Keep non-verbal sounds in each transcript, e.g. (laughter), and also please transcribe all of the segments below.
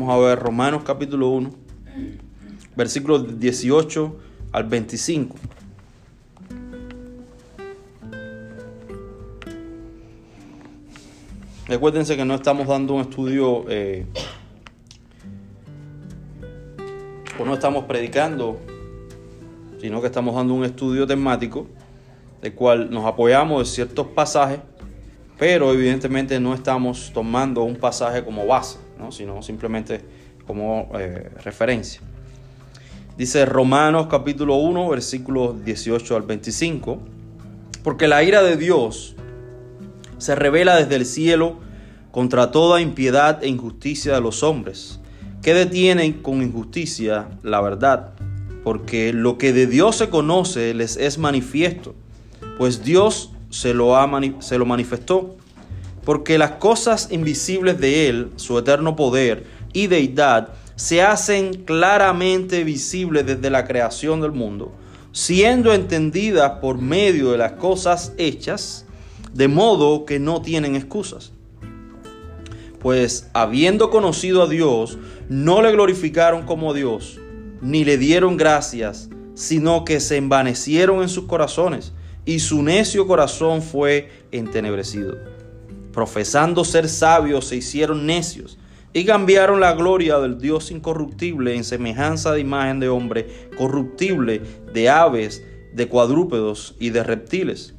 Vamos a ver Romanos capítulo 1, versículos 18 al 25. Recuérdense que no estamos dando un estudio eh, o no estamos predicando, sino que estamos dando un estudio temático, del cual nos apoyamos de ciertos pasajes, pero evidentemente no estamos tomando un pasaje como base, sino simplemente como eh, referencia. Dice Romanos capítulo 1, versículos 18 al 25, porque la ira de Dios se revela desde el cielo contra toda impiedad e injusticia de los hombres, que detienen con injusticia la verdad, porque lo que de Dios se conoce les es manifiesto, pues Dios se lo, ha se lo manifestó, porque las cosas invisibles de Él, su eterno poder y deidad, se hacen claramente visibles desde la creación del mundo, siendo entendidas por medio de las cosas hechas, de modo que no tienen excusas. Pues habiendo conocido a Dios, no le glorificaron como Dios, ni le dieron gracias, sino que se envanecieron en sus corazones, y su necio corazón fue entenebrecido. Profesando ser sabios, se hicieron necios, y cambiaron la gloria del Dios incorruptible en semejanza de imagen de hombre corruptible, de aves, de cuadrúpedos y de reptiles.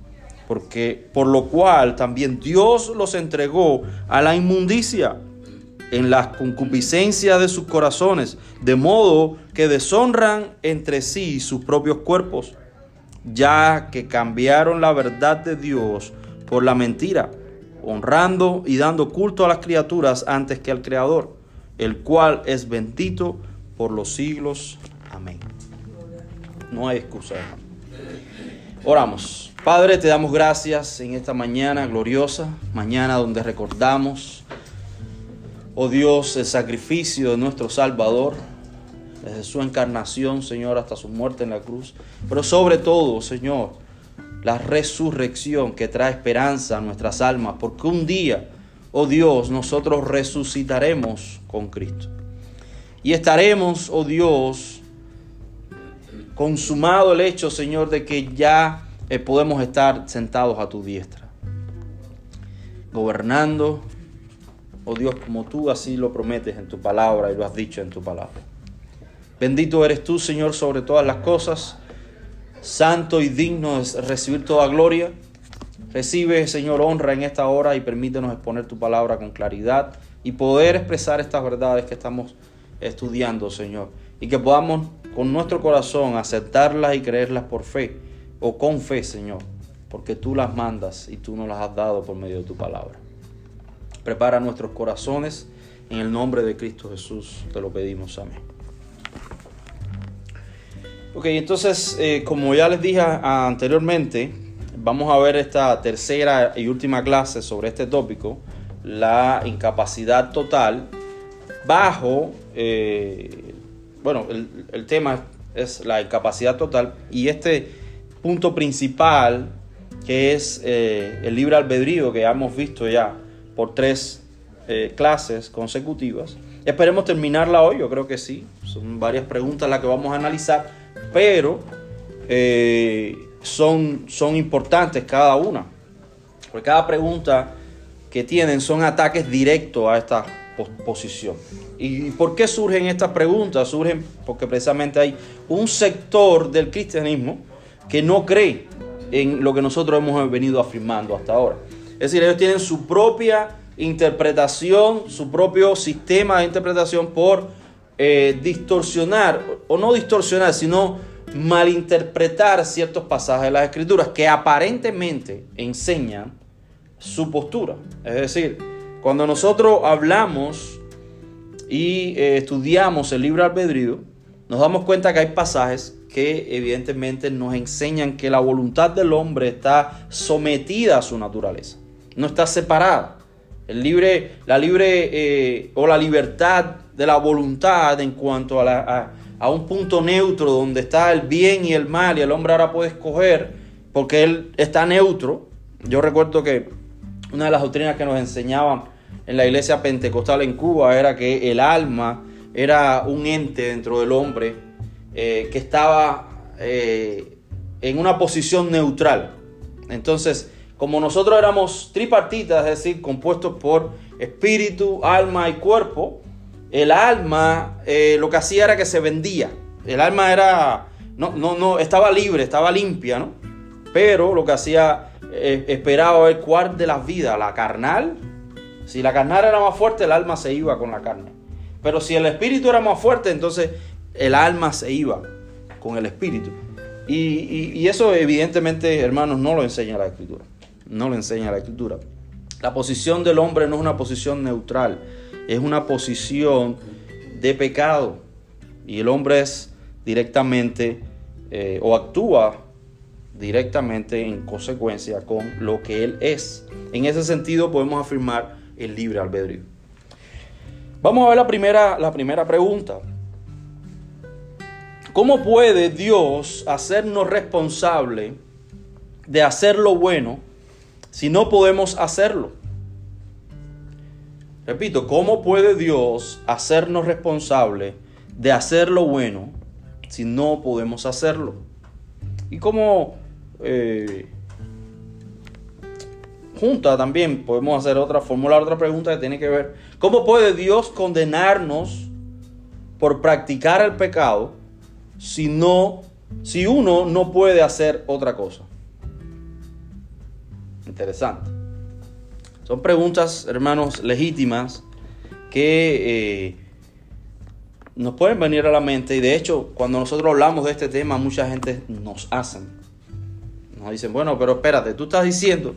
Porque por lo cual también Dios los entregó a la inmundicia en las concupiscencias de sus corazones, de modo que deshonran entre sí sus propios cuerpos, ya que cambiaron la verdad de Dios por la mentira, honrando y dando culto a las criaturas antes que al Creador, el cual es bendito por los siglos. Amén. No hay excusa. Oramos. Padre, te damos gracias en esta mañana gloriosa, mañana donde recordamos, oh Dios, el sacrificio de nuestro Salvador, desde su encarnación, Señor, hasta su muerte en la cruz, pero sobre todo, Señor, la resurrección que trae esperanza a nuestras almas, porque un día, oh Dios, nosotros resucitaremos con Cristo. Y estaremos, oh Dios, consumado el hecho, Señor, de que ya eh, podemos estar sentados a tu diestra, gobernando, oh Dios, como tú así lo prometes en tu palabra y lo has dicho en tu palabra. Bendito eres tú, Señor, sobre todas las cosas, santo y digno es recibir toda gloria. Recibe, Señor, honra en esta hora y permítenos exponer tu palabra con claridad y poder expresar estas verdades que estamos estudiando, Señor. Y que podamos con nuestro corazón aceptarlas y creerlas por fe o con fe, Señor, porque tú las mandas y tú nos las has dado por medio de tu palabra. Prepara nuestros corazones en el nombre de Cristo Jesús, te lo pedimos, amén. Ok, entonces, eh, como ya les dije anteriormente, vamos a ver esta tercera y última clase sobre este tópico, la incapacidad total, bajo, eh, bueno, el, el tema es la incapacidad total y este punto principal, que es eh, el libre albedrío, que hemos visto ya por tres eh, clases consecutivas. Esperemos terminarla hoy, yo creo que sí. Son varias preguntas las que vamos a analizar, pero eh, son, son importantes cada una. Porque cada pregunta que tienen son ataques directos a esta posición. ¿Y por qué surgen estas preguntas? Surgen porque precisamente hay un sector del cristianismo que no cree en lo que nosotros hemos venido afirmando hasta ahora. Es decir, ellos tienen su propia interpretación, su propio sistema de interpretación por eh, distorsionar, o no distorsionar, sino malinterpretar ciertos pasajes de las escrituras que aparentemente enseñan su postura. Es decir, cuando nosotros hablamos y eh, estudiamos el libro albedrío, nos damos cuenta que hay pasajes que evidentemente nos enseñan que la voluntad del hombre está sometida a su naturaleza, no está separada. El libre, la libre eh, o la libertad de la voluntad en cuanto a, a, un punto neutro donde está el bien y el mal y el hombre ahora puede escoger porque él está neutro. Yo recuerdo que una de las doctrinas que nos enseñaban en la iglesia pentecostal en Cuba era que el alma era un ente dentro del hombre eh, que estaba eh, en una posición neutral. Entonces, como nosotros éramos tripartitas, es decir, compuestos por espíritu, alma y cuerpo, el alma eh, lo que hacía era que se vendía. El alma era, no, no, no, estaba libre, estaba limpia, ¿no? Pero lo que hacía, esperaba ver cuál de las vidas, la carnal. Si la carnal era más fuerte, el alma se iba con la carne. Pero si el espíritu era más fuerte, entonces el alma se iba con el espíritu. Y, eso evidentemente, hermanos, no lo enseña la escritura. No lo enseña la escritura. La posición del hombre no es una posición neutral, es una posición de pecado. Y el hombre es directamente eh, o actúa directamente en consecuencia con lo que él es. En ese sentido podemos afirmar el libre albedrío. Vamos a ver la primera, la primera pregunta. ¿Cómo puede Dios hacernos responsable de hacer lo bueno si no podemos hacerlo? Repito, ¿cómo puede Dios hacernos responsable de hacer lo bueno si no podemos hacerlo? Y cómo eh, junta también podemos hacer otra, formular otra pregunta que tiene que ver, ¿cómo puede Dios condenarnos por practicar el pecado si no, si uno no puede hacer otra cosa? Interesante. Son preguntas, hermanos, legítimas que eh, nos pueden venir a la mente y de hecho cuando nosotros hablamos de este tema mucha gente nos hacen. Nos dicen, bueno, pero espérate, tú estás diciendo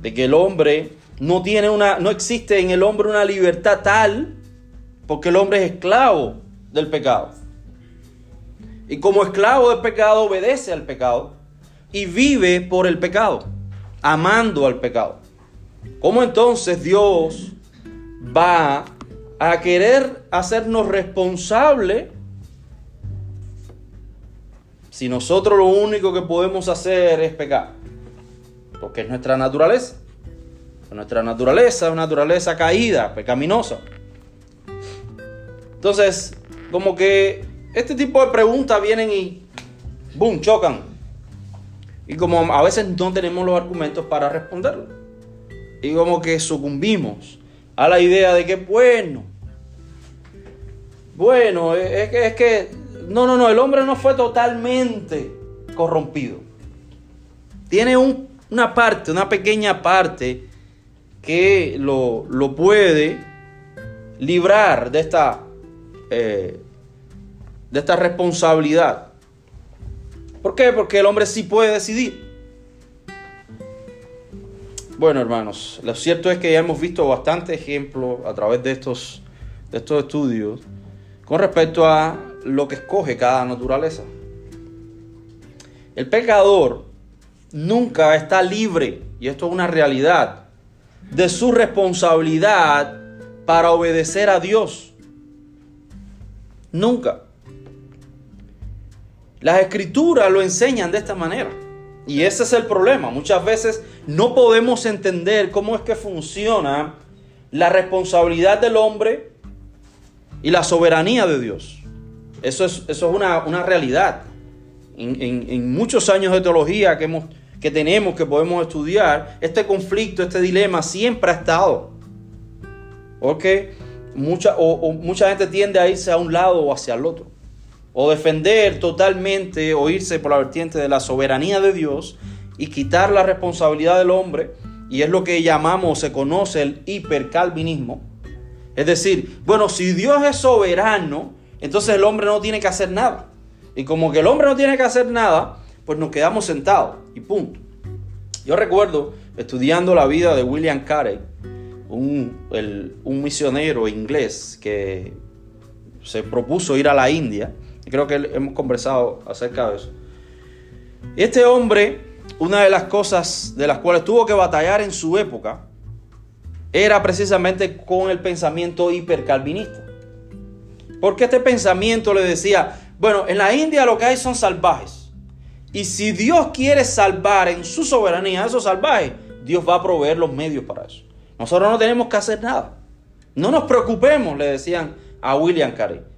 de que el hombre no tiene una, no existe en el hombre una libertad tal, porque el hombre es esclavo del pecado. Y como esclavo del pecado obedece al pecado y vive por el pecado, amando al pecado. ¿Cómo entonces Dios va a querer hacernos responsable si nosotros lo único que podemos hacer es pecar? porque es nuestra naturaleza. Nuestra naturaleza es una naturaleza caída, pecaminosa. Entonces, como que este tipo de preguntas vienen y, boom, chocan. Y como a veces no tenemos los argumentos para responderlo. Y como que sucumbimos a la idea de que, bueno, bueno, es que, es que, no, no, no, el hombre no fue totalmente corrompido. Tiene un una parte, una pequeña parte que lo, puede librar de esta, eh, de esta responsabilidad. ¿Por qué? Porque el hombre sí puede decidir. Bueno, hermanos, lo cierto es que ya hemos visto bastante ejemplos a través de estos, de estos estudios con respecto a lo que escoge cada naturaleza. El pecador nunca está libre, y esto es una realidad, de su responsabilidad para obedecer a Dios. Nunca. Las escrituras lo enseñan de esta manera. Y ese es el problema. Muchas veces no podemos entender cómo es que funciona la responsabilidad del hombre y la soberanía de Dios. Eso es, eso es una, realidad. En, en muchos años de teología que hemos que tenemos, que podemos estudiar, este conflicto, este dilema siempre ha estado. Porque mucha, o, mucha gente tiende a irse a un lado o hacia el otro. O defender totalmente o irse por la vertiente de la soberanía de Dios y quitar la responsabilidad del hombre. Y es lo que llamamos, se conoce el hipercalvinismo. Es decir, bueno, si Dios es soberano, entonces el hombre no tiene que hacer nada. Y como que el hombre no tiene que hacer nada, pues nos quedamos sentados y punto. Yo recuerdo estudiando la vida de William Carey, un, un misionero inglés que se propuso ir a la India. Creo que hemos conversado acerca de eso. Este hombre, una de las cosas de las cuales tuvo que batallar en su época, era precisamente con el pensamiento hipercalvinista. Porque este pensamiento le decía, bueno, en la India lo que hay son salvajes. Y si Dios quiere salvar en su soberanía a esos salvajes, Dios va a proveer los medios para eso. Nosotros no tenemos que hacer nada. No nos preocupemos, le decían a William Carey.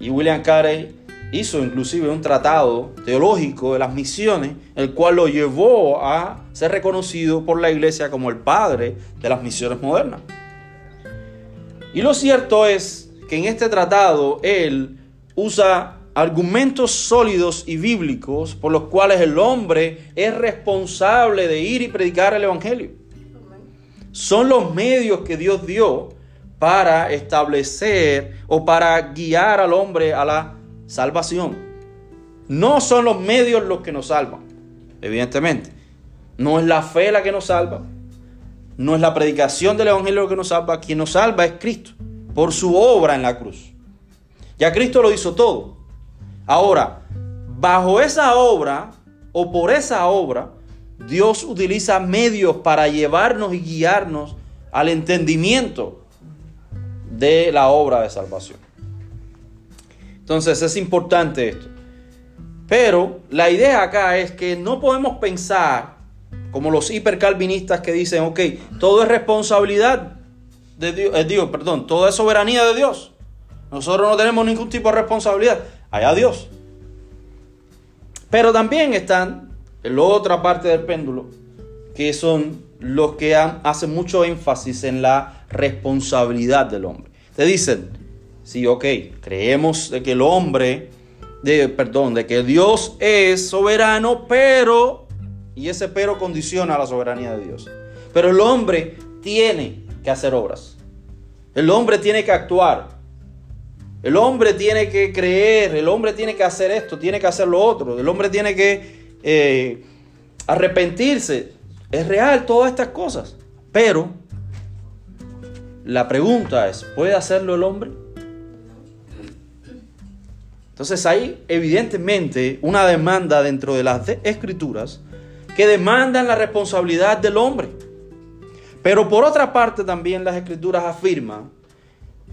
Y William Carey hizo inclusive un tratado teológico de las misiones, el cual lo llevó a ser reconocido por la iglesia como el padre de las misiones modernas. Y lo cierto es que en este tratado él usa argumentos sólidos y bíblicos por los cuales el hombre es responsable de ir y predicar el Evangelio. Son los medios que Dios dio para establecer o para guiar al hombre a la salvación. No son los medios los que nos salvan, evidentemente. No es la fe la que nos salva. No es la predicación del Evangelio lo que nos salva. Quien nos salva es Cristo por su obra en la cruz. Ya Cristo lo hizo todo. Ahora, bajo esa obra o por esa obra, Dios utiliza medios para llevarnos y guiarnos al entendimiento de la obra de salvación. Entonces es importante esto. Pero la idea acá es que no podemos pensar como los hipercalvinistas que dicen, ok, todo es responsabilidad de Dios, eh, Dios, perdón, todo es soberanía de Dios. Nosotros no tenemos ningún tipo de responsabilidad. Allá Dios. Pero también están en la otra parte del péndulo, que son los que hacen mucho énfasis en la responsabilidad del hombre. Te dicen, Sí, ok, creemos de que el hombre, de, perdón, de que Dios es soberano, pero, y ese pero condiciona la soberanía de Dios. Pero el hombre tiene que hacer obras. El hombre tiene que actuar. El hombre tiene que creer. El hombre tiene que hacer esto, tiene que hacer lo otro. El hombre tiene que eh, arrepentirse. Es real todas estas cosas. Pero la pregunta es, ¿puede hacerlo el hombre? Entonces hay evidentemente una demanda dentro de las escrituras que demandan la responsabilidad del hombre. Pero por otra parte también las escrituras afirman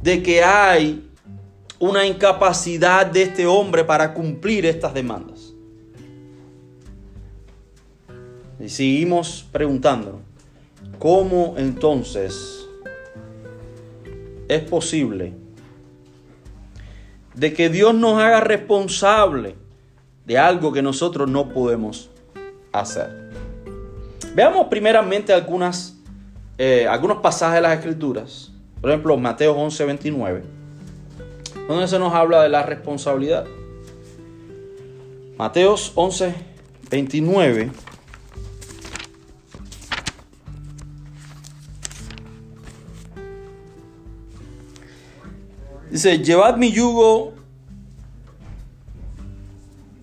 de que hay una incapacidad de este hombre para cumplir estas demandas. Y seguimos preguntándonos, ¿cómo entonces es posible de que Dios nos haga responsable de algo que nosotros no podemos hacer. Veamos primeramente algunas, eh, algunos pasajes de las Escrituras. Por ejemplo, Mateo 11, 29, donde se nos habla de la responsabilidad. Mateos 11, 29 Dice, llevad mi yugo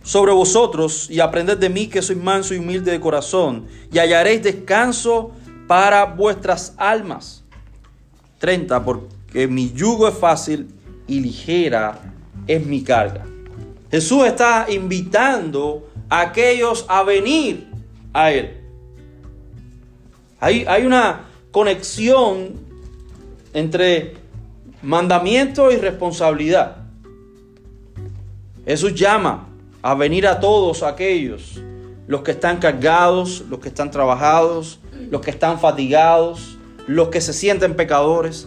sobre vosotros y aprended de mí que soy manso y humilde de corazón y hallaréis descanso para vuestras almas. 30. Porque mi yugo es fácil y ligera es mi carga. Jesús está invitando a aquellos a venir a Él. Hay, hay una conexión entre mandamiento y responsabilidad. Jesús llama a venir a todos aquellos, los que están cargados, los que están trabajados, los que están fatigados, los que se sienten pecadores,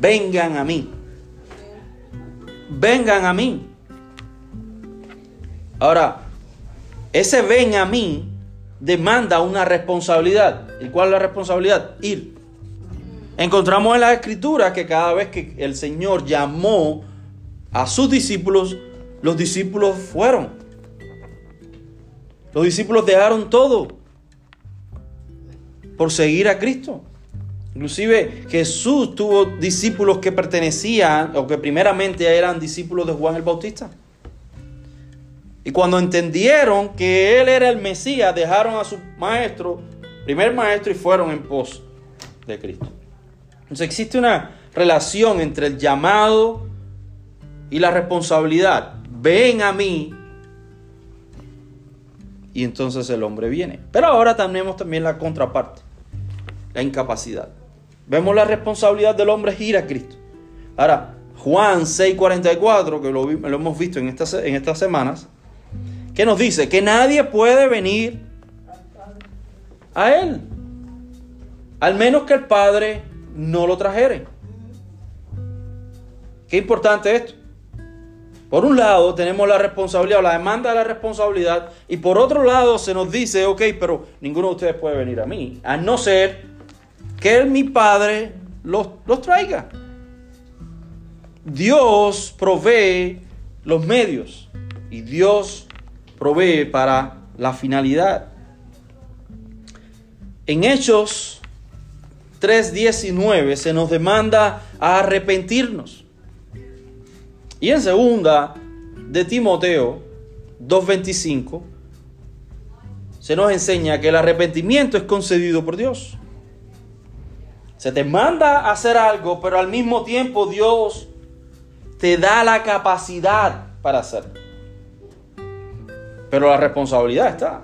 vengan a mí. Vengan a mí. Ahora, ese ven a mí demanda una responsabilidad. ¿Y cuál es la responsabilidad? Ir. Encontramos en la escritura que cada vez que el Señor llamó a sus discípulos, los discípulos fueron. Los discípulos dejaron todo por seguir a Cristo. Inclusive Jesús tuvo discípulos que pertenecían o que primeramente eran discípulos de Juan el Bautista. Y cuando entendieron que Él era el Mesías, dejaron a su maestro, primer maestro, y fueron en pos de Cristo. Entonces existe una relación entre el llamado y la responsabilidad. Ven a mí. Y entonces el hombre viene. Pero ahora tenemos también la contraparte, la incapacidad. Vemos la responsabilidad del hombre es ir a Cristo. Ahora, Juan 6:44, que lo, hemos visto en estas semanas, que nos dice que nadie puede venir a Él al menos que el padre no lo trajere. Qué importante esto. Por un lado tenemos la responsabilidad o la demanda de la responsabilidad y por otro lado se nos dice, ok, pero ninguno de ustedes puede venir a mí, a no ser que mi Padre los, los traiga. Dios provee los medios y Dios provee para la finalidad. En Hechos 3:19 se nos demanda a arrepentirnos. Y en segunda de Timoteo 2.25 se nos enseña que el arrepentimiento es concedido por Dios. Se te manda a hacer algo, pero al mismo tiempo Dios te da la capacidad para hacerlo. Pero la responsabilidad está.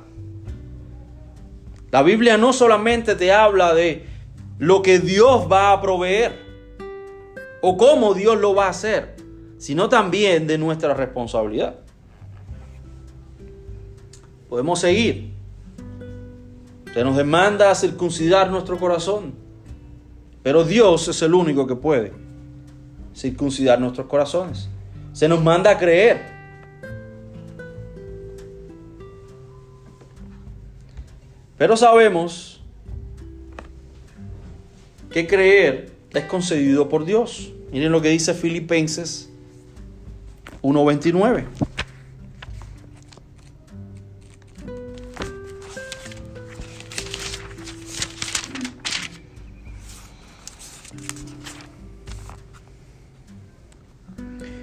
La Biblia no solamente te habla de lo que Dios va a proveer o cómo Dios lo va a hacer sino también de nuestra responsabilidad. Podemos seguir. Se nos demanda circuncidar nuestro corazón, pero Dios es el único que puede circuncidar nuestros corazones. Se nos manda a creer. Pero sabemos que creer es concedido por Dios. Miren lo que dice Filipenses 1.29.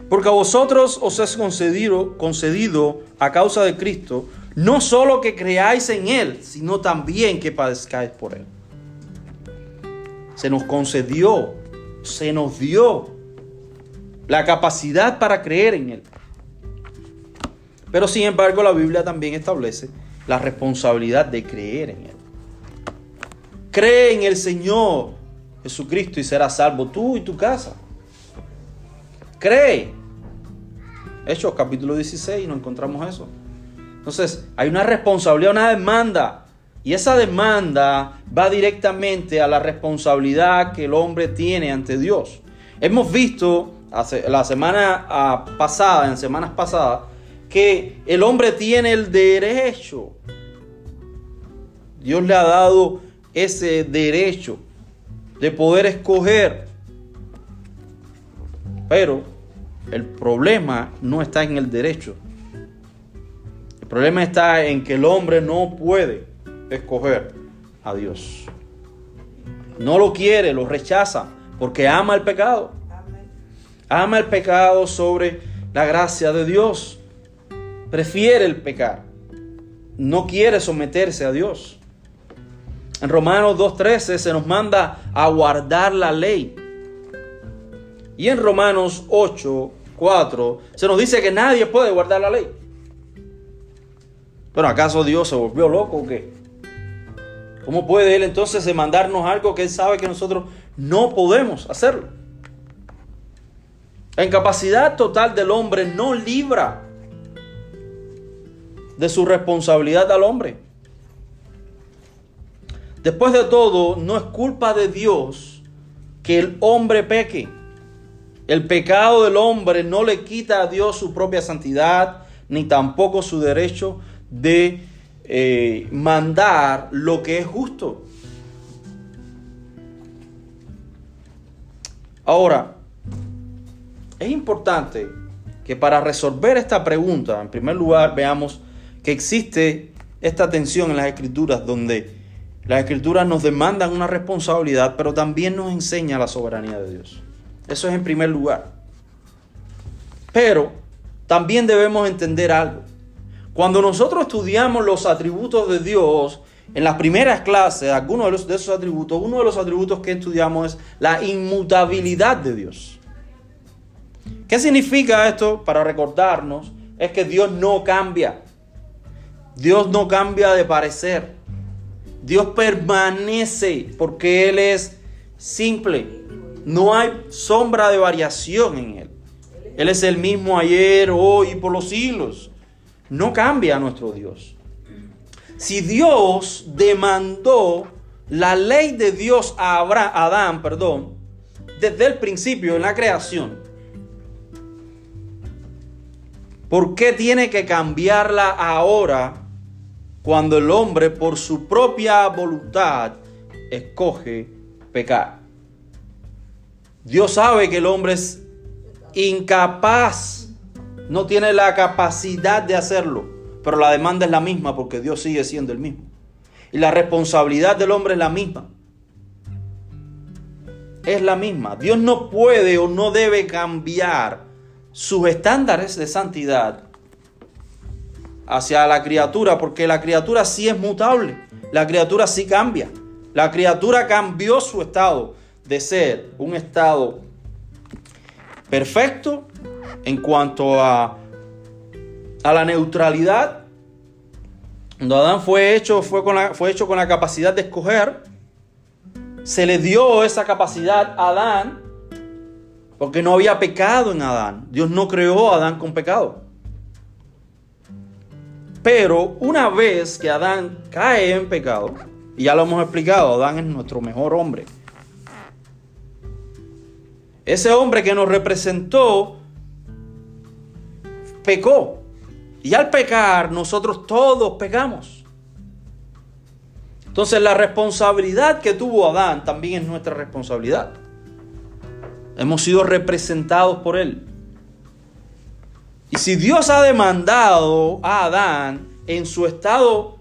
Porque a vosotros os es concedido, concedido a causa de Cristo, no solo que creáis en Él, sino también que padezcáis por Él. Se nos concedió, se nos dio la capacidad para creer en Él. Pero sin embargo la Biblia también establece la responsabilidad de creer en Él. Cree en el Señor Jesucristo y serás salvo tú y tu casa. Cree. Hechos capítulo 16, no encontramos eso. Entonces, hay una responsabilidad, una demanda. Y esa demanda va directamente a la responsabilidad que el hombre tiene ante Dios. Hemos visto la semana ah, pasada, en semanas pasadas, que el hombre tiene el derecho. Dios le ha dado ese derecho de poder escoger. Pero el problema no está en el derecho. El problema está en que el hombre no puede escoger a Dios. No lo quiere, lo rechaza porque ama el pecado. Ama el pecado sobre la gracia de Dios. Prefiere el pecar. No quiere someterse a Dios. En Romanos 2.13 se nos manda a guardar la ley. Y en Romanos 8.4 se nos dice que nadie puede guardar la ley. Pero ¿acaso Dios se volvió loco o qué? ¿Cómo puede Él entonces mandarnos algo que Él sabe que nosotros no podemos hacerlo? La incapacidad total del hombre no libra de su responsabilidad al hombre. Después de todo, no es culpa de Dios que el hombre peque. El pecado del hombre no le quita a Dios su propia santidad, ni tampoco su derecho de eh, mandar lo que es justo. Ahora, es importante que para resolver esta pregunta, en primer lugar, veamos que existe esta tensión en las escrituras donde las escrituras nos demandan una responsabilidad, pero también nos enseña la soberanía de Dios. Eso es en primer lugar. Pero también debemos entender algo. Cuando nosotros estudiamos los atributos de Dios, en las primeras clases, algunos de, esos atributos, uno de los atributos que estudiamos es la inmutabilidad de Dios. ¿Qué significa esto? Para recordarnos, es que Dios no cambia. Dios no cambia de parecer. Dios permanece porque Él es simple. No hay sombra de variación en Él. Él es el mismo ayer, hoy y por los siglos. No cambia nuestro Dios. Si Dios demandó la ley de Dios a Adán, perdón, desde el principio en la creación, ¿por qué tiene que cambiarla ahora cuando el hombre por su propia voluntad escoge pecar? Dios sabe que el hombre es incapaz, no tiene la capacidad de hacerlo, pero la demanda es la misma porque Dios sigue siendo el mismo. Y la responsabilidad del hombre es la misma. Es la misma. Dios no puede o no debe cambiar sus estándares de santidad hacia la criatura, porque la criatura sí es mutable. La criatura sí cambia. La criatura cambió su estado de ser un estado perfecto en cuanto a, a la neutralidad cuando Adán fue hecho, fue, con la, fue hecho con la capacidad de escoger, se le dio esa capacidad a Adán porque no había pecado en Adán. Dios no creó a Adán con pecado. Pero una vez que Adán cae en pecado, y ya lo hemos explicado, Adán es nuestro mejor hombre. Ese hombre que nos representó pecó. Y al pecar, nosotros todos pecamos. Entonces la responsabilidad que tuvo Adán también es nuestra responsabilidad. Hemos sido representados por él. Y si Dios ha demandado a Adán en su estado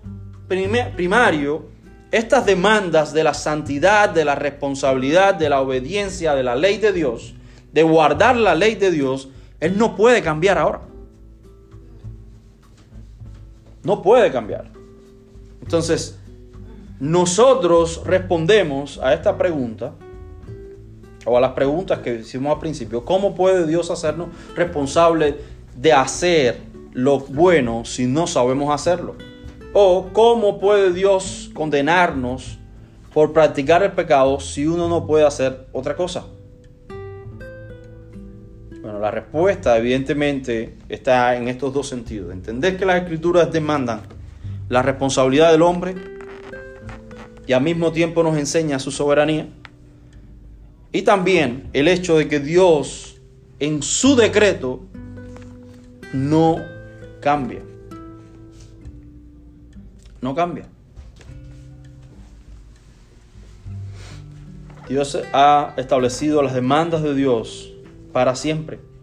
primario, estas demandas de la santidad, de la responsabilidad, de la obediencia, de la ley de Dios, de guardar la ley de Dios, Él no puede cambiar ahora. No puede cambiar. Entonces, nosotros respondemos a esta pregunta, o a las preguntas que hicimos al principio, ¿cómo puede Dios hacernos responsables de hacer lo bueno si no sabemos hacerlo? ¿O cómo puede Dios condenarnos por practicar el pecado si uno no puede hacer otra cosa? La respuesta evidentemente está en estos dos sentidos. Entender que las escrituras demandan la responsabilidad del hombre y al mismo tiempo nos enseña su soberanía. Y también el hecho de que Dios en su decreto no cambia. No cambia. Dios ha establecido las demandas de Dios para siempre.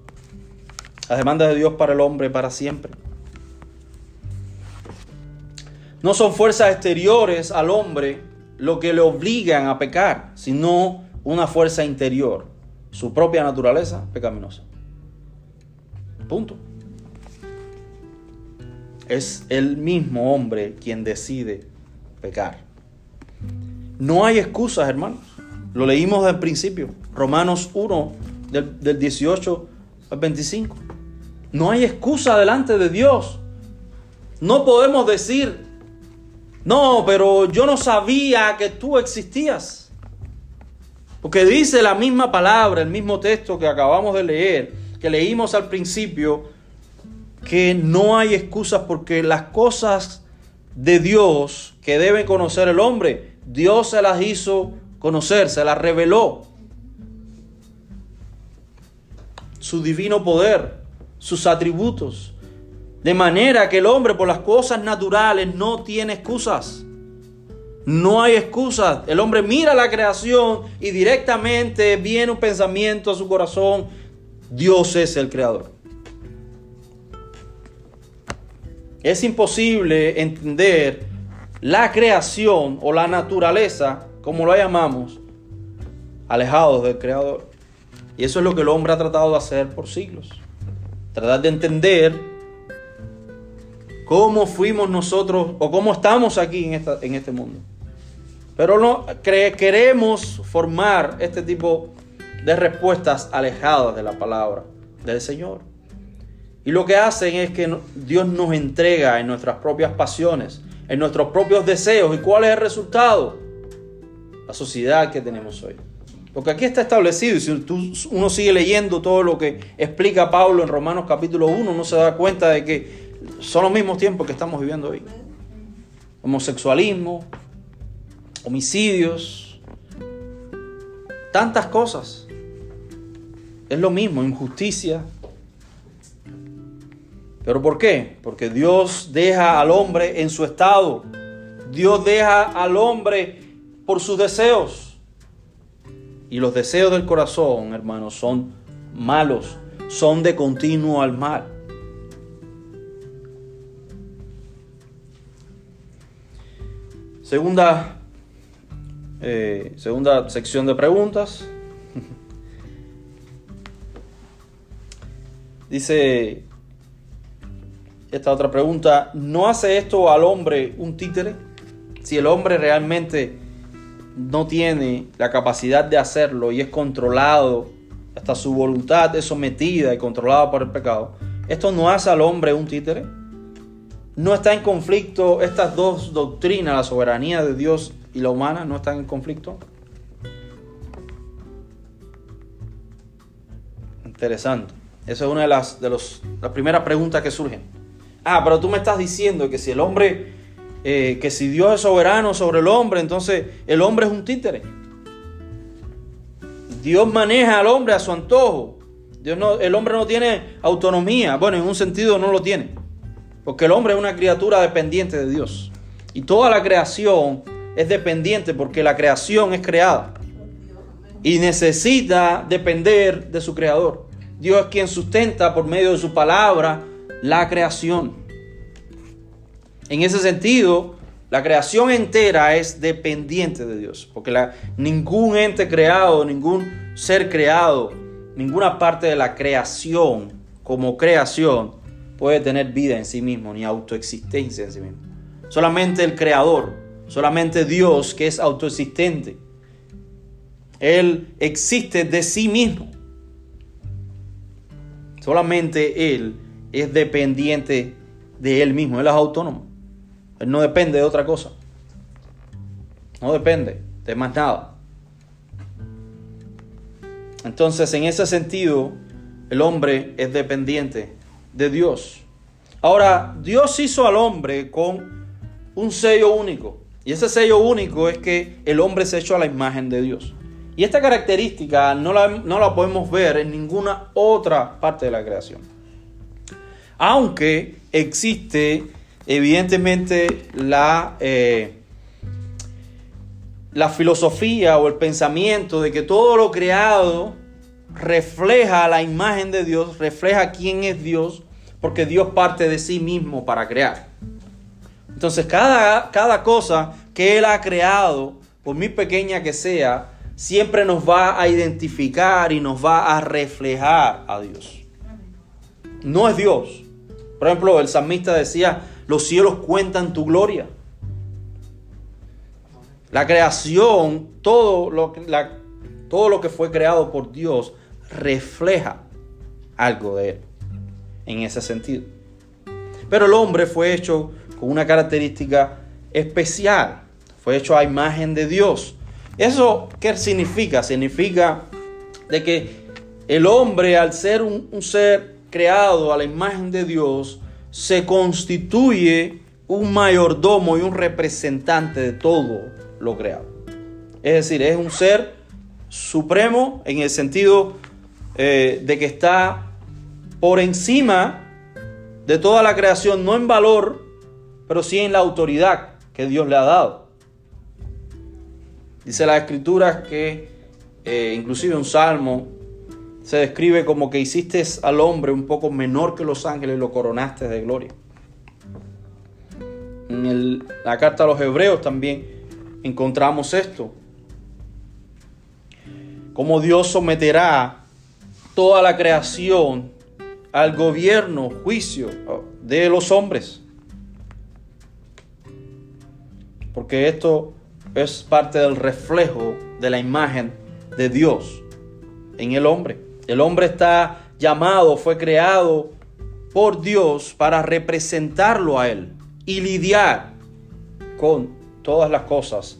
Las demandas de Dios para el hombre para siempre. No son fuerzas exteriores al hombre lo que le obligan a pecar, sino una fuerza interior, su propia naturaleza pecaminosa. Punto. Es el mismo hombre quien decide pecar. No hay excusas, hermanos. Lo leímos al principio. Romanos 1, del, 18 al 25. No hay excusa delante de Dios. No podemos decir, no, pero yo no sabía que tú existías. Porque dice la misma palabra, el mismo texto que acabamos de leer, que leímos al principio, que no hay excusas porque las cosas de Dios que debe conocer el hombre, Dios se las hizo conocer, se las reveló. su divino poder, sus atributos. De manera que el hombre por las cosas naturales no tiene excusas. No hay excusas. El hombre mira la creación y directamente viene un pensamiento a su corazón. Dios es el creador. Es imposible entender la creación o la naturaleza, como lo llamamos, alejados del creador. Y eso es lo que el hombre ha tratado de hacer por siglos. Tratar de entender cómo fuimos nosotros o cómo estamos aquí en, esta, en este mundo. Pero no queremos formar este tipo de respuestas alejadas de la palabra del Señor. Y lo que hacen es que Dios nos entrega en nuestras propias pasiones, en nuestros propios deseos. ¿Y cuál es el resultado? La sociedad que tenemos hoy. Porque aquí está establecido, y si uno sigue leyendo todo lo que explica Pablo en Romanos capítulo 1, uno se da cuenta de que son los mismos tiempos que estamos viviendo hoy. Homosexualismo, homicidios, tantas cosas. Es lo mismo, injusticia. ¿Pero por qué? Porque Dios deja al hombre en su estado. Dios deja al hombre por sus deseos. Y los deseos del corazón, hermanos, son malos, son de continuo al mal. Segunda, eh, segunda sección de preguntas. (laughs) Dice esta otra pregunta, ¿no hace esto al hombre un títere? Si el hombre realmente no tiene la capacidad de hacerlo y es controlado, hasta su voluntad es sometida y controlada por el pecado, ¿esto no hace al hombre un títere? ¿No está en conflicto estas dos doctrinas, la soberanía de Dios y la humana, no están en conflicto? Interesante. Esa es una de las, de los, las primeras preguntas que surgen. Ah, pero tú me estás diciendo que si el hombre, eh, que si Dios es soberano sobre el hombre, entonces el hombre es un títere. Dios maneja al hombre a su antojo. Dios no, el hombre no tiene autonomía. Bueno, en un sentido no lo tiene. Porque el hombre es una criatura dependiente de Dios. Y toda la creación es dependiente porque la creación es creada. Y necesita depender de su creador. Dios es quien sustenta por medio de su palabra la creación. En ese sentido, la creación entera es dependiente de Dios, porque ningún ente creado, ningún ser creado, ninguna parte de la creación como creación puede tener vida en sí mismo, ni autoexistencia en sí mismo. Solamente el creador, solamente Dios que es autoexistente. Él existe de sí mismo. Solamente Él es dependiente de Él mismo. Él es autónomo. Él no depende de otra cosa. No depende de más nada. Entonces, en ese sentido, el hombre es dependiente de Dios. Ahora, Dios hizo al hombre con un sello único. Y ese sello único es que el hombre se hecho a la imagen de Dios. Y esta característica no la, no la podemos ver en ninguna otra parte de la creación. Aunque existe evidentemente la, eh, la filosofía o el pensamiento de que todo lo creado refleja la imagen de Dios, refleja quién es Dios, porque Dios parte de sí mismo para crear. Entonces cada, cada cosa que Él ha creado, por muy pequeña que sea, siempre nos va a identificar y nos va a reflejar a Dios. No es Dios. Por ejemplo, el salmista decía, los cielos cuentan tu gloria. La creación, todo lo, todo lo que fue creado por Dios, refleja algo de Él en ese sentido. Pero el hombre fue hecho con una característica especial. Fue hecho a imagen de Dios. ¿Eso qué significa? Significa de que el hombre, al ser un, ser creado a la imagen de Dios, se constituye un mayordomo y un representante de todo lo creado. Es decir, es un ser supremo en el sentido eh, de que está por encima de toda la creación, no en valor, pero sí en la autoridad que Dios le ha dado. Dice la escritura que eh, inclusive un salmo se describe como que hiciste al hombre un poco menor que los ángeles y lo coronaste de gloria. En la carta a los hebreos también encontramos esto. Como Dios someterá toda la creación al gobierno, juicio de los hombres. Porque esto es parte del reflejo de la imagen de Dios en el hombre. El hombre está llamado, fue creado por Dios para representarlo a Él y lidiar con todas las cosas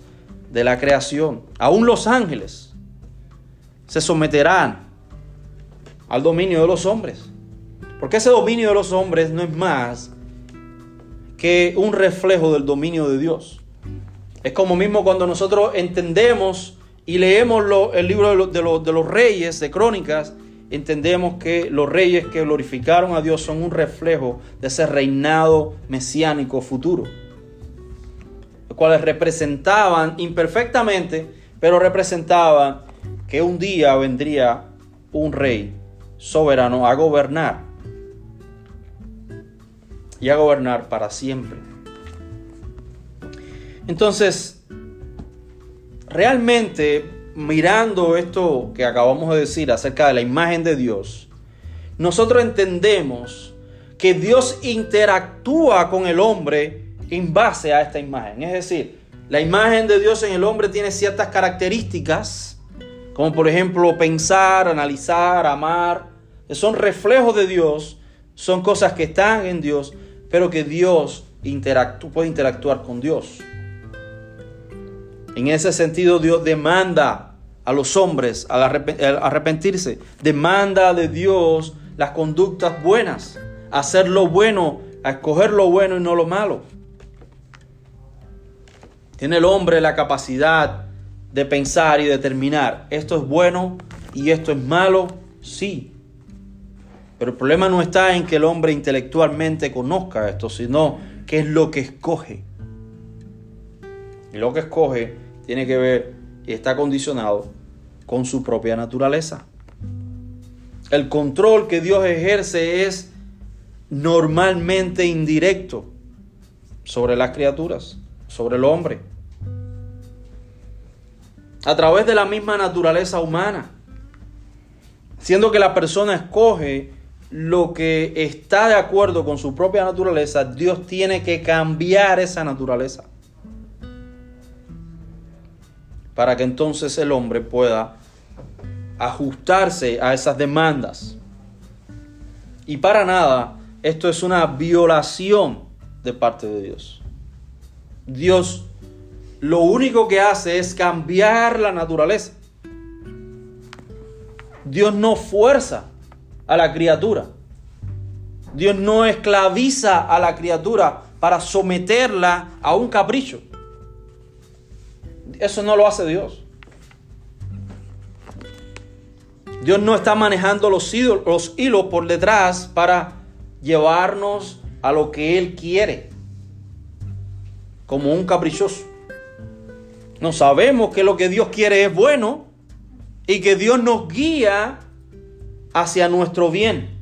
de la creación. Aún los ángeles se someterán al dominio de los hombres. Porque ese dominio de los hombres no es más que un reflejo del dominio de Dios. Es como mismo cuando nosotros entendemos y leemos el libro de, los reyes, de crónicas, entendemos que los reyes que glorificaron a Dios son un reflejo de ese reinado mesiánico futuro, los cuales representaban imperfectamente, pero representaban que un día vendría un rey soberano a gobernar y a gobernar para siempre. Entonces, realmente mirando esto que acabamos de decir acerca de la imagen de Dios, nosotros entendemos que Dios interactúa con el hombre en base a esta imagen. Es decir, la imagen de Dios en el hombre tiene ciertas características, como por ejemplo pensar, analizar, amar, que son reflejos de Dios, son cosas que están en Dios, pero que Dios puede interactuar con Dios. En ese sentido, Dios demanda a los hombres arrepentirse, demanda de Dios las conductas buenas, hacer lo bueno, a escoger lo bueno y no lo malo. Tiene el hombre la capacidad de pensar y determinar, esto es bueno y esto es malo, sí. Pero el problema no está en que el hombre intelectualmente conozca esto, sino que es lo que escoge. Y lo que escoge tiene que ver y está condicionado con su propia naturaleza. El control que Dios ejerce es normalmente indirecto sobre las criaturas, sobre el hombre. A través de la misma naturaleza humana. Siendo que la persona escoge lo que está de acuerdo con su propia naturaleza, Dios tiene que cambiar esa naturaleza para que entonces el hombre pueda ajustarse a esas demandas. Y para nada, esto es una violación de parte de Dios. Dios lo único que hace es cambiar la naturaleza. Dios no fuerza a la criatura. Dios no esclaviza a la criatura para someterla a un capricho. Eso no lo hace Dios. Dios no está manejando los los hilos por detrás para llevarnos a lo que Él quiere, como un caprichoso. No sabemos que lo que Dios quiere es bueno y que Dios nos guía hacia nuestro bien.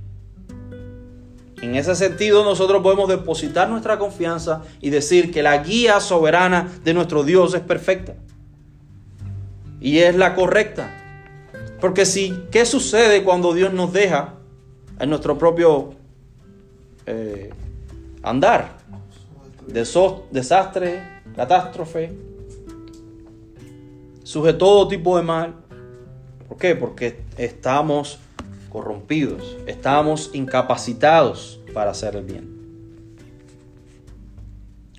En ese sentido nosotros podemos depositar nuestra confianza y decir que la guía soberana de nuestro Dios es perfecta y es la correcta. Porque si, ¿qué sucede cuando Dios nos deja en nuestro propio eh, andar? desastre, catástrofe, suje todo tipo de mal. ¿Por qué? Porque estamos corrompidos, estamos incapacitados para hacer el bien.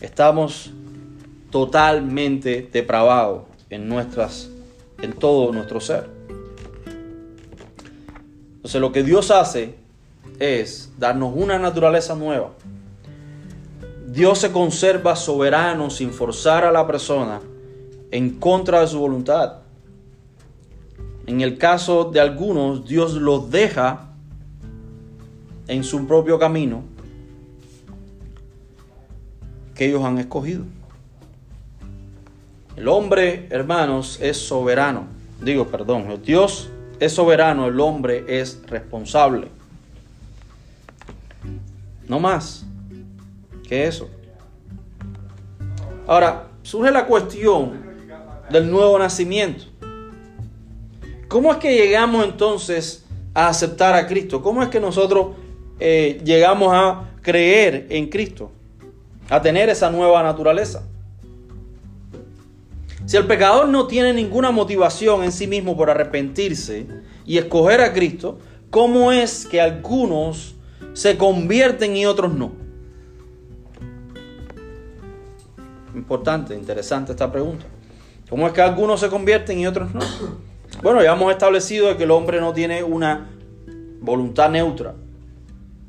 Estamos totalmente depravados en nuestras en todo nuestro ser. Entonces lo que Dios hace es darnos una naturaleza nueva. Dios se conserva soberano sin forzar a la persona en contra de su voluntad. En el caso de algunos, Dios los deja en su propio camino que ellos han escogido. El hombre, hermanos, es soberano. Digo, perdón, Dios es soberano, el hombre es responsable. No más que eso. Ahora, surge la cuestión del nuevo nacimiento. ¿Cómo es que llegamos entonces a aceptar a Cristo? ¿Cómo es que nosotros eh, llegamos a creer en Cristo? A tener esa nueva naturaleza. Si el pecador no tiene ninguna motivación en sí mismo por arrepentirse y escoger a Cristo, ¿cómo es que algunos se convierten y otros no? Importante, interesante esta pregunta. ¿Cómo es que algunos se convierten y otros no? (coughs) Bueno, ya hemos establecido que el hombre no tiene una voluntad neutra.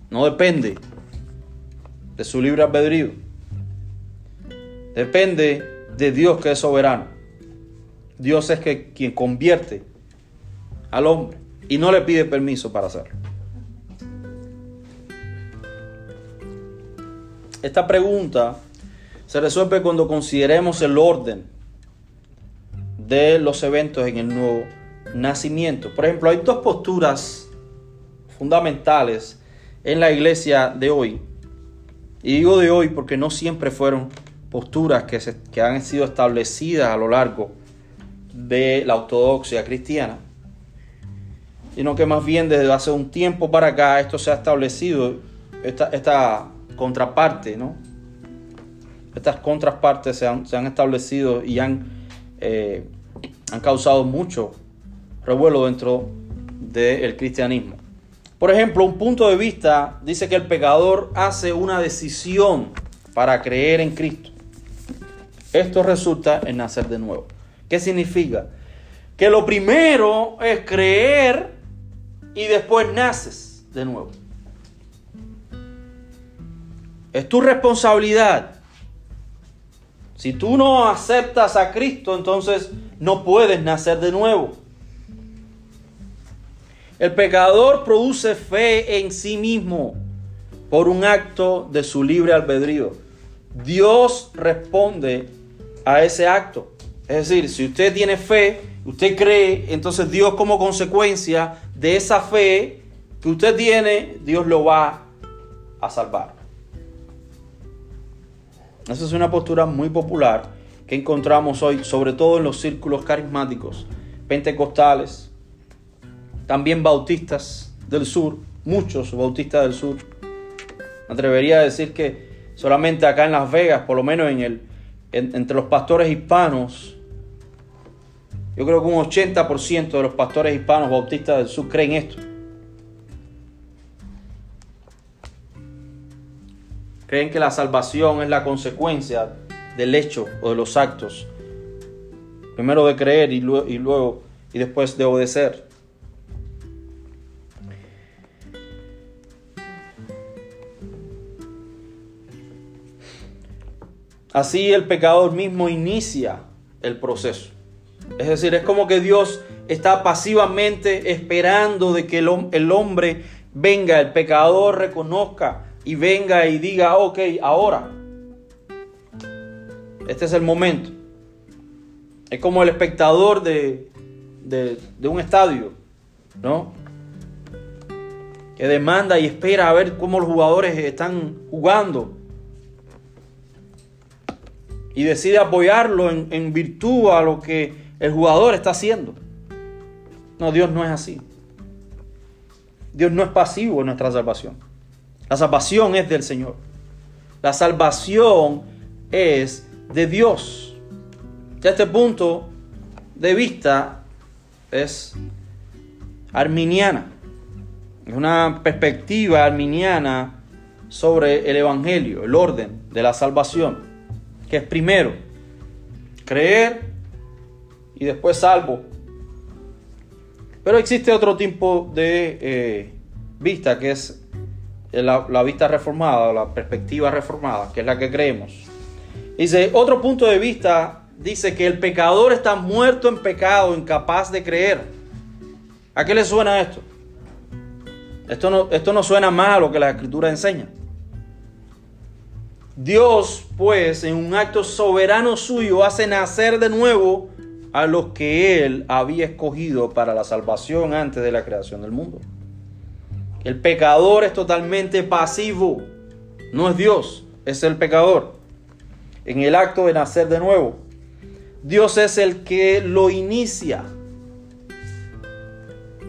No depende de su libre albedrío. Depende de Dios que es soberano. Dios es que, quien convierte al hombre y no le pide permiso para hacerlo. Esta pregunta se resuelve cuando consideremos el orden de los eventos en el nuevo nacimiento. Por ejemplo, hay dos posturas fundamentales en la iglesia de hoy. Y digo de hoy porque no siempre fueron posturas que, que han sido establecidas a lo largo de la ortodoxia cristiana, sino que más bien desde hace un tiempo para acá esto se ha establecido, esta, contraparte, ¿no? Estas contrapartes se han, se han establecido y han, eh, han causado mucho revuelo dentro del cristianismo. Por ejemplo, un punto de vista dice que el pecador hace una decisión para creer en Cristo. Esto resulta en nacer de nuevo. ¿Qué significa? Que lo primero es creer y después naces de nuevo. Es tu responsabilidad. Si tú no aceptas a Cristo, entonces no puedes nacer de nuevo. El pecador produce fe en sí mismo por un acto de su libre albedrío. Dios responde a ese acto. Es decir, si usted tiene fe, usted cree, entonces Dios como consecuencia de esa fe que usted tiene, Dios lo va a salvar. Esa es una postura muy popular que encontramos hoy, sobre todo en los círculos carismáticos, pentecostales, también bautistas del sur, muchos bautistas del sur. Me atrevería a decir que solamente acá en Las Vegas, por lo menos en el, entre los pastores hispanos, yo creo que un 80% de los pastores hispanos bautistas del sur creen esto. Creen que la salvación es la consecuencia del hecho o de los actos. Primero de creer y luego, y, luego, y después de obedecer. Así el pecador mismo inicia el proceso. Es decir, es como que Dios está pasivamente esperando de que el, hombre venga, el pecador reconozca y venga y diga, ok, ahora. Este es el momento. Es como el espectador de, de un estadio, ¿no? Que demanda y espera a ver cómo los jugadores están jugando y decide apoyarlo en, virtud a lo que el jugador está haciendo. No, Dios no es así. Dios no es pasivo en nuestra salvación. La salvación es del Señor. La salvación es de Dios. Ya este punto de vista es arminiana. Es una perspectiva arminiana sobre el Evangelio, el orden de la salvación que es primero creer y después salvo. Pero existe otro tipo de eh, vista que es la, vista reformada, la perspectiva reformada, que es la que creemos. Dice, otro punto de vista dice que el pecador está muerto en pecado, incapaz de creer. ¿A qué le suena esto? Esto no, esto no suena más a lo que la escritura enseña. Dios, pues, en un acto soberano suyo, hace nacer de nuevo a los que Él había escogido para la salvación antes de la creación del mundo. El pecador es totalmente pasivo, no es Dios, es el pecador. En el acto de nacer de nuevo, Dios es el que lo inicia.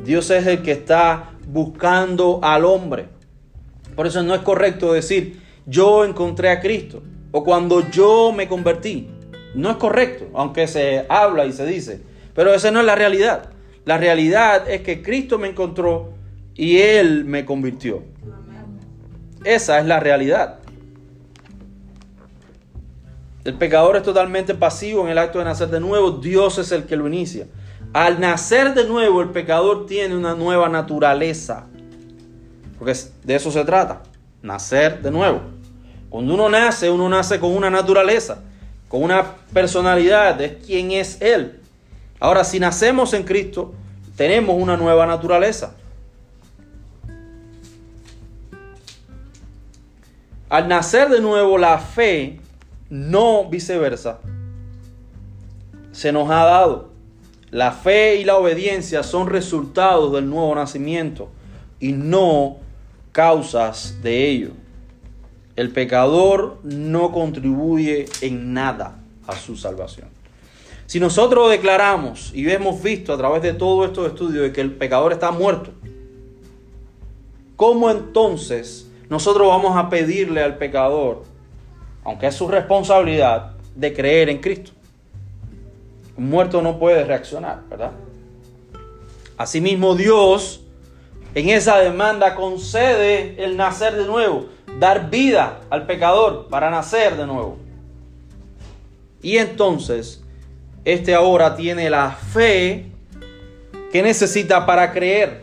Dios es el que está buscando al hombre. Por eso no es correcto decir, yo encontré a Cristo o cuando yo me convertí. No es correcto, aunque se habla y se dice, pero esa no es la realidad. La realidad es que Cristo me encontró y Él me convirtió. Esa es la realidad. El pecador es totalmente pasivo en el acto de nacer de nuevo, Dios es el que lo inicia. Al nacer de nuevo, el pecador tiene una nueva naturaleza, porque de eso se trata nacer de nuevo. Cuando uno nace, uno nace con una naturaleza, con una personalidad, es quién es Él. Ahora, si nacemos en Cristo, tenemos una nueva naturaleza. Al nacer de nuevo, la fe, no viceversa, se nos ha dado. La fe y la obediencia son resultados del nuevo nacimiento y no causas de ello. El pecador no contribuye en nada a su salvación. Si nosotros declaramos y hemos visto a través de todos estos estudios de que el pecador está muerto, ¿cómo entonces nosotros vamos a pedirle al pecador, aunque es su responsabilidad, de creer en Cristo. Un muerto no puede reaccionar, ¿verdad? Asimismo, Dios en esa demanda concede el nacer de nuevo, dar vida al pecador para nacer de nuevo. Y entonces, este ahora tiene la fe que necesita para creer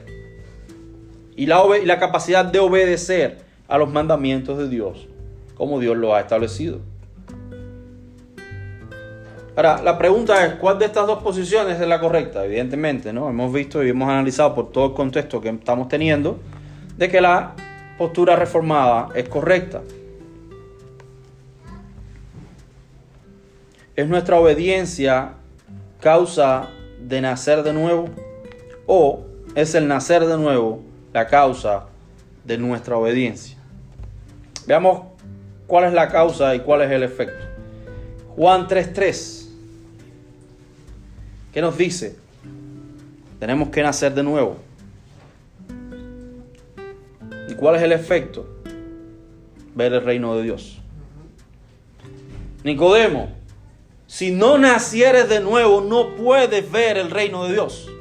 y la, la capacidad de obedecer a los mandamientos de Dios, como Dios lo ha establecido. Ahora, la pregunta es, ¿cuál de estas dos posiciones es la correcta? Evidentemente, ¿no? Hemos visto y hemos analizado por todo el contexto que estamos teniendo de que la postura reformada es correcta. ¿Es nuestra obediencia causa de nacer de nuevo? ¿O es el nacer de nuevo la causa de nuestra obediencia? Veamos cuál es la causa y cuál es el efecto. Juan 3.3. ¿Qué nos dice? Tenemos que nacer de nuevo. ¿Y cuál es el efecto? Ver el reino de Dios. Nicodemo, si no nacieres de nuevo, no puedes ver el reino de Dios.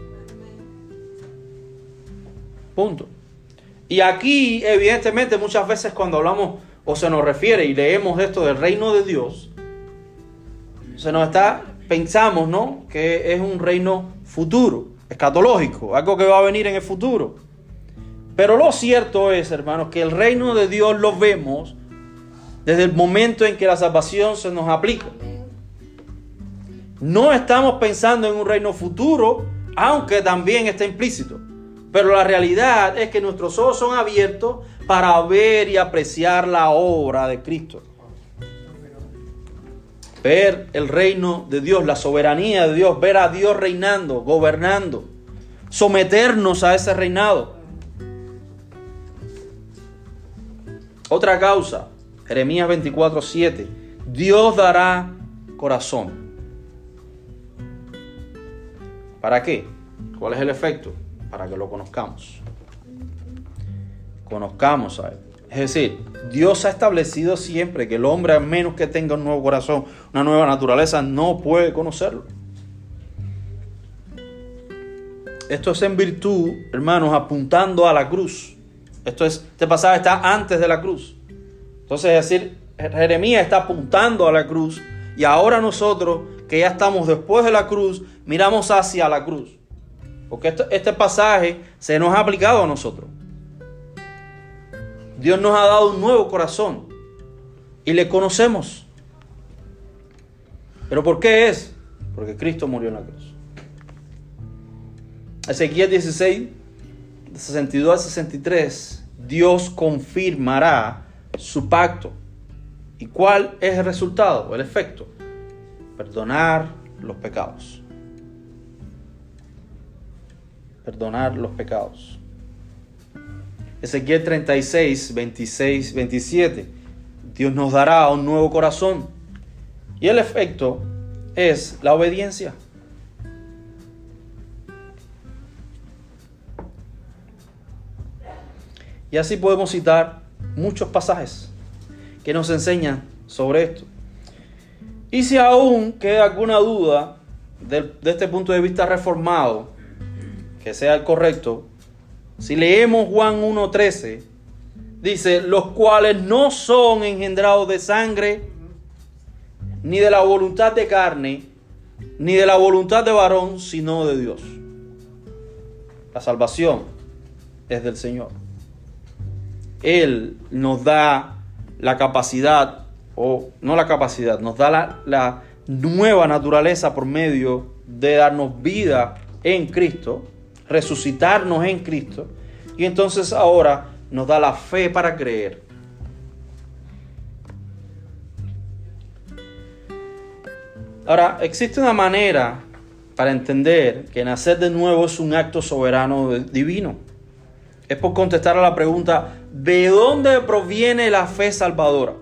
Punto. Y aquí, evidentemente, muchas veces cuando hablamos o se nos refiere y leemos esto del reino de Dios, se nos está, pensamos, ¿no? Que es un reino futuro, escatológico, algo que va a venir en el futuro. Pero lo cierto es, hermanos, que el reino de Dios lo vemos desde el momento en que la salvación se nos aplica. No estamos pensando en un reino futuro, aunque también está implícito. Pero la realidad es que nuestros ojos son abiertos para ver y apreciar la obra de Cristo. Ver el reino de Dios, la soberanía de Dios, ver a Dios reinando, gobernando, someternos a ese reinado. Otra causa, Jeremías 24, 7. Dios dará corazón. ¿Para qué? ¿Cuál es el efecto? para que lo conozcamos. Conozcamos a Él. Es decir, Dios ha establecido siempre que el hombre, a menos que tenga un nuevo corazón, una nueva naturaleza, no puede conocerlo. Esto es en virtud, hermanos, apuntando a la cruz. Esto es, este pasaje está antes de la cruz. Entonces, es decir, Jeremías está apuntando a la cruz y ahora nosotros, que ya estamos después de la cruz, miramos hacia la cruz. Porque este pasaje se nos ha aplicado a nosotros. Dios nos ha dado un nuevo corazón y le conocemos. ¿Pero por qué es? Porque Cristo murió en la cruz. Ezequiel 16, 62 al 63, Dios confirmará su pacto. ¿Y cuál es el resultado, el efecto? Perdonar los pecados perdonar los pecados. Ezequiel 36, 26, 27. Dios nos dará un nuevo corazón. Y el efecto es la obediencia. Y así podemos citar muchos pasajes que nos enseñan sobre esto. Y si aún queda alguna duda de, este punto de vista reformado, que sea el correcto, si leemos Juan 1.13, dice, los cuales no son engendrados de sangre, ni de la voluntad de carne, ni de la voluntad de varón, sino de Dios. La salvación es del Señor. Él nos da la capacidad o no la capacidad, nos da la, nueva naturaleza por medio de darnos vida en Cristo, resucitarnos en Cristo, y entonces ahora nos da la fe para creer. Ahora, existe una manera para entender que nacer de nuevo es un acto soberano divino. Es por contestar a la pregunta, ¿de dónde proviene la fe salvadora?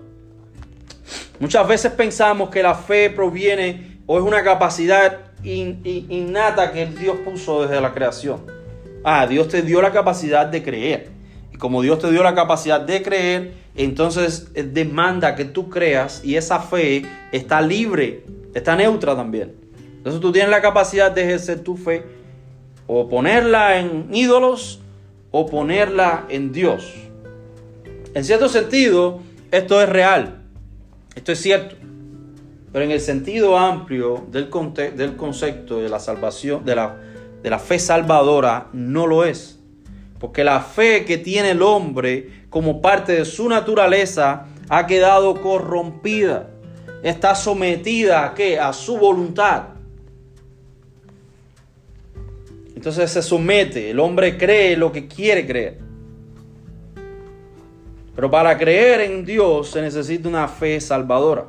Muchas veces pensamos que la fe proviene o es una capacidad innata que Dios puso desde la creación. Ah, Dios te dio la capacidad de creer. Y como Dios te dio la capacidad de creer, entonces eh, demanda que tú creas y esa fe está libre está neutra también. Entonces tú tienes la capacidad de ejercer tu fe o ponerla en ídolos o ponerla en Dios. En cierto sentido, esto es real, esto es cierto. Pero en el sentido amplio del, del concepto de la salvación, de la, de la fe salvadora, no lo es. Porque la fe que tiene el hombre como parte de su naturaleza ha quedado corrompida está sometida a qué? A su voluntad. Entonces se somete, el hombre cree lo que quiere creer. Pero para creer en Dios se necesita una fe salvadora,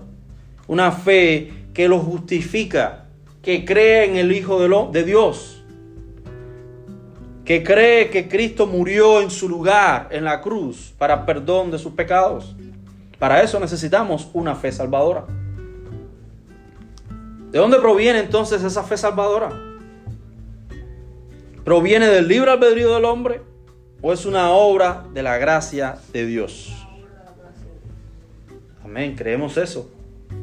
una fe que lo justifica, que cree en el Hijo de, Dios, que cree que Cristo murió en su lugar en la cruz para perdón de sus pecados. Para eso necesitamos una fe salvadora. ¿De dónde proviene entonces esa fe salvadora? ¿Proviene del libre albedrío del hombre o es una obra de la gracia de Dios? Amén, creemos eso.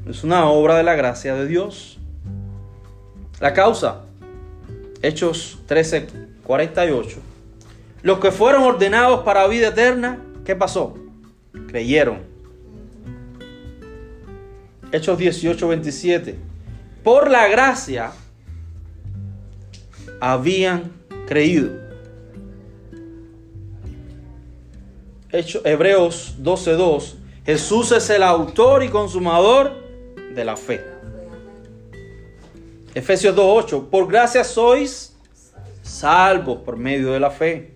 Es una obra de la gracia de Dios. La causa, Hechos 13, 48. Los que fueron ordenados para vida eterna, ¿qué pasó? Creyeron. Hechos 18, 27 por la gracia habían creído. Hecho, Hebreos 12:2. Jesús es el autor y consumador de la fe. Efesios 2:8. Por gracia sois salvos por medio de la fe.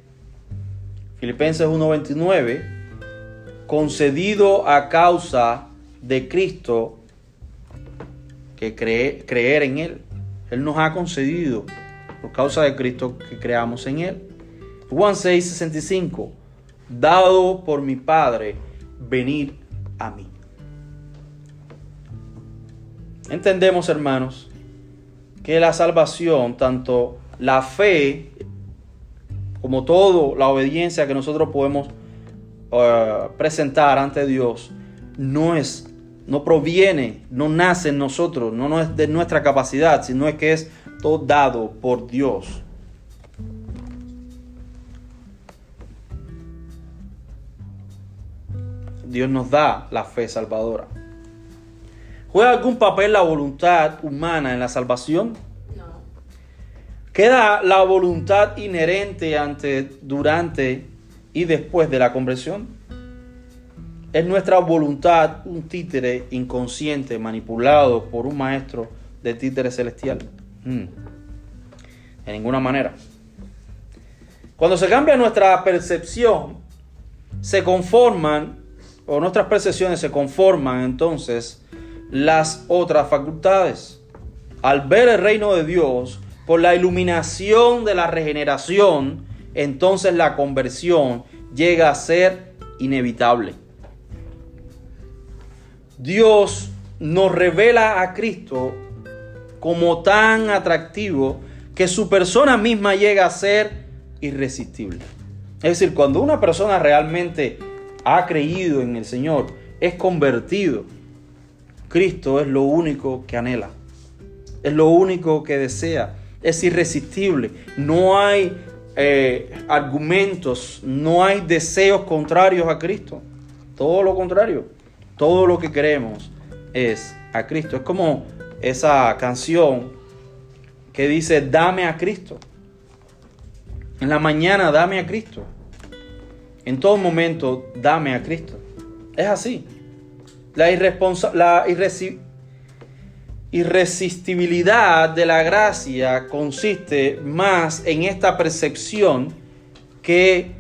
Filipenses 1:29. Concedido a causa de Cristo que creer en Él. Él nos ha concedido, por causa de Cristo, que creamos en Él. Juan 6, 65. Dado por mi Padre, venir a mí. Entendemos, hermanos, que la salvación, tanto la fe como todo la obediencia que nosotros podemos eh, presentar ante Dios, no es no proviene, no nace en nosotros, no es de nuestra capacidad, sino es que es todo dado por Dios. Dios nos da la fe salvadora. ¿Juega algún papel la voluntad humana en la salvación? No. ¿Queda la voluntad inherente ante, durante y después de la conversión? ¿Es nuestra voluntad un títere inconsciente manipulado por un maestro de títere celestial? Mm. En ninguna manera. Cuando se cambia nuestra percepción, se conforman, o nuestras percepciones se conforman entonces las otras facultades. Al ver el reino de Dios, por la iluminación de la regeneración, entonces la conversión llega a ser inevitable. Dios nos revela a Cristo como tan atractivo que su persona misma llega a ser irresistible. Es decir, cuando una persona realmente ha creído en el Señor, es convertido, Cristo es lo único que anhela, es lo único que desea, es irresistible, no hay eh, argumentos, no hay deseos contrarios a Cristo, todo lo contrario. Todo lo que queremos es a Cristo. Es como esa canción que dice, dame a Cristo. En la mañana, dame a Cristo. En todo momento, dame a Cristo. Es así. La, la irresistibilidad de la gracia consiste más en esta percepción que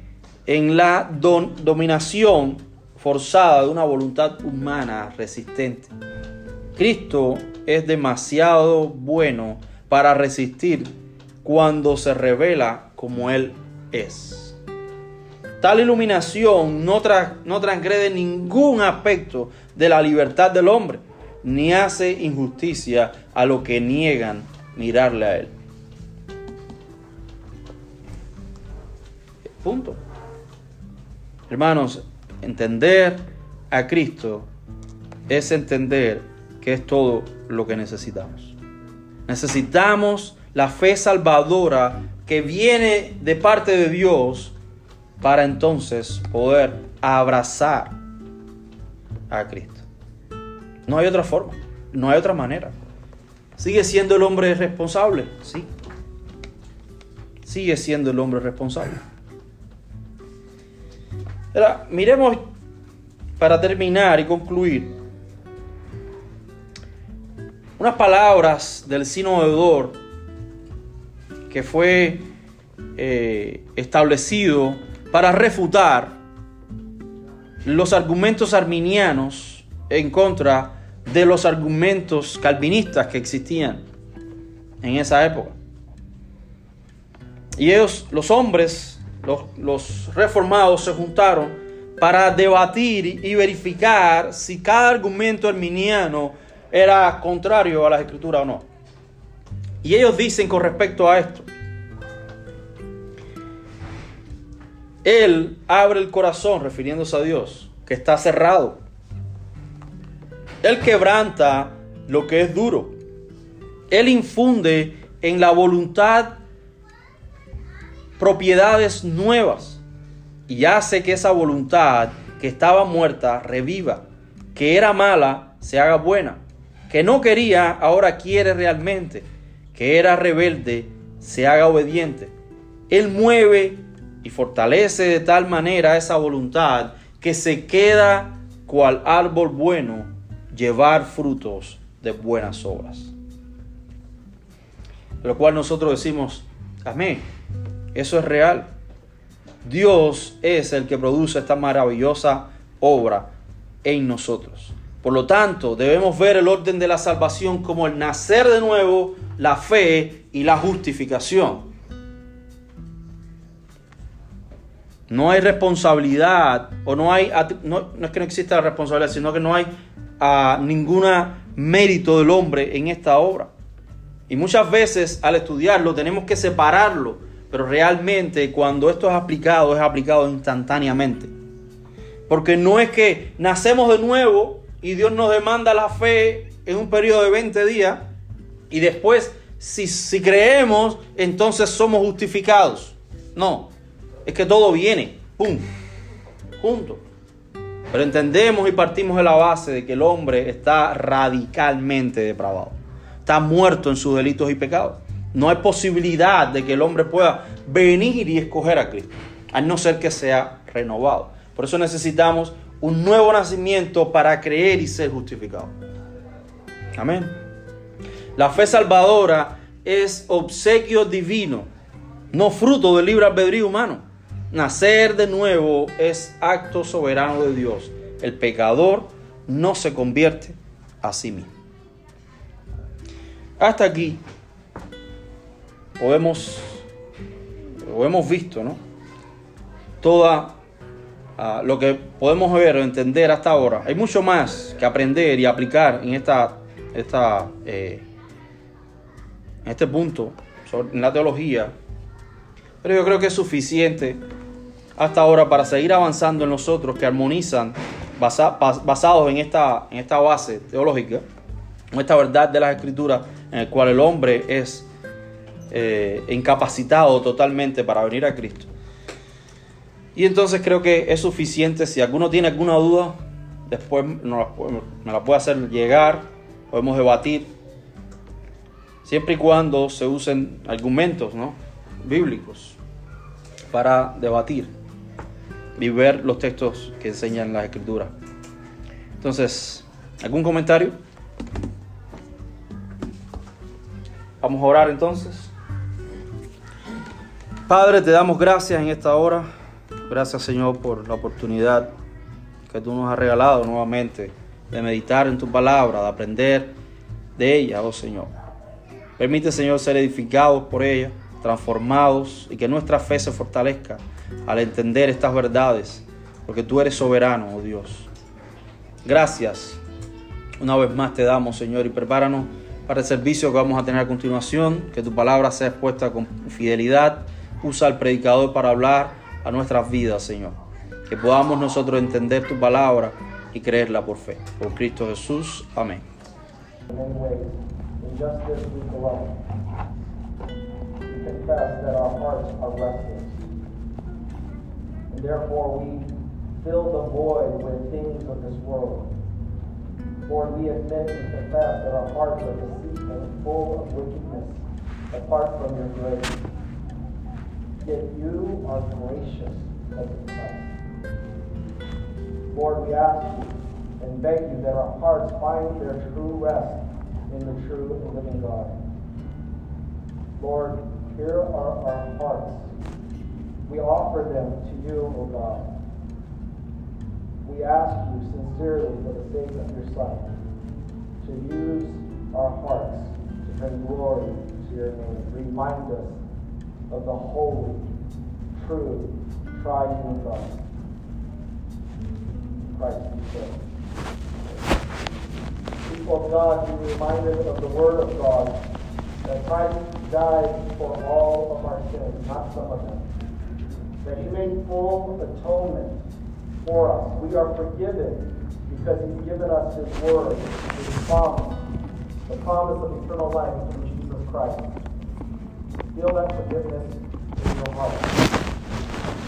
en la dominación forzada de una voluntad humana resistente. Cristo es demasiado bueno para resistir cuando se revela como Él es. Tal iluminación no, transgrede ningún aspecto de la libertad del hombre, ni hace injusticia a lo que niegan mirarle a Él. Punto. Hermanos, entender a Cristo es entender que es todo lo que necesitamos. Necesitamos la fe salvadora que viene de parte de Dios para entonces poder abrazar a Cristo. No hay otra forma, no hay otra manera. ¿Sigue siendo el hombre responsable? Sí. Sigue siendo el hombre responsable. Miremos para terminar y concluir unas palabras del sino deudor que fue eh, establecido para refutar los argumentos arminianos en contra de los argumentos calvinistas que existían en esa época. Y ellos, los hombres, los, reformados, se juntaron para debatir y verificar si cada argumento arminiano era contrario a las escrituras o no. Y ellos dicen con respecto a esto, Él abre el corazón, refiriéndose a Dios, que está cerrado. Él quebranta lo que es duro. Él infunde en la voluntad propiedades nuevas. Y hace que esa voluntad que estaba muerta reviva, que era mala se haga buena. Que no quería, ahora quiere realmente, que era rebelde, se haga obediente. Él mueve y fortalece de tal manera esa voluntad que se queda cual árbol bueno llevar frutos de buenas obras. Lo cual nosotros decimos, amén, eso es real. Dios es el que produce esta maravillosa obra en nosotros. Por lo tanto, debemos ver el orden de la salvación como el nacer de nuevo, la fe y la justificación. No hay responsabilidad, o no hay, no, es que no exista la responsabilidad, sino que no hay uh, ningún mérito del hombre en esta obra. Y muchas veces al estudiarlo tenemos que separarlo, pero realmente cuando esto es aplicado, es aplicado instantáneamente. Porque no es que nacemos de nuevo y Dios nos demanda la fe en un periodo de 20 días y después si, si creemos entonces somos justificados. No, es que todo viene, ¡pum!, junto. Pero entendemos y partimos de la base de que el hombre está radicalmente depravado. Está muerto en sus delitos y pecados. No hay posibilidad de que el hombre pueda venir y escoger a Cristo, a no ser que sea renovado. Por eso necesitamos un nuevo nacimiento para creer y ser justificado. Amén. La fe salvadora es obsequio divino, no fruto del libre albedrío humano. Nacer de nuevo es acto soberano de Dios. El pecador no se convierte a sí mismo. Hasta aquí podemos, o hemos visto, ¿no? Toda lo que podemos ver o entender hasta ahora. Hay mucho más que aprender y aplicar en, esta, esta, eh, este punto, en la teología. Pero yo creo que es suficiente hasta ahora para seguir avanzando en nosotros que armonizan basados en esta, en esta base teológica, en esta verdad de las escrituras, en el cual el hombre es eh, incapacitado totalmente para venir a Cristo. Y entonces creo que es suficiente. Si alguno tiene alguna duda, después me la puede hacer llegar. Podemos debatir. Siempre y cuando se usen argumentos ¿no? bíblicos para debatir y ver los textos que enseñan las escrituras. Entonces, ¿algún comentario? Vamos a orar entonces. Padre, te damos gracias en esta hora. Gracias Señor por la oportunidad que tú nos has regalado nuevamente de meditar en tu palabra, de aprender de ella, oh Señor. Permite Señor ser edificados por ella, transformados y que nuestra fe se fortalezca al entender estas verdades, porque tú eres soberano, oh Dios. Gracias. Una vez más te damos, Señor, y prepáranos para el servicio que vamos a tener a continuación, que tu palabra sea expuesta con fidelidad. Usa al predicador para hablar a nuestras vidas, Señor. Que podamos nosotros entender tu palabra y creerla por fe. Por Cristo Jesús. Amén. fill the void with things of this world. Lord, we admit and confess that our hearts are deceitful and full of wickedness apart from your grace. Yet you are gracious as Christ. Lord, we ask you and beg you that our hearts find their true rest in the true and living God. Lord, here are our hearts. We offer them to you, O God we ask you sincerely for the sake of your Son to use our hearts to bring glory to your name. Remind us of the holy, true, triune God. Christ so. People of God, be reminded of the Word of God that Christ died for all of our sins, not some of them. That he made full atonement for us. We are forgiven because He's given us His word, His promise, the promise of eternal life through Jesus Christ. Feel that forgiveness in your heart.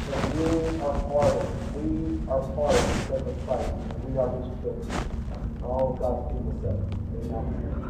That you are part of We are of the of Christ. We are His children. All God's people said, Amen.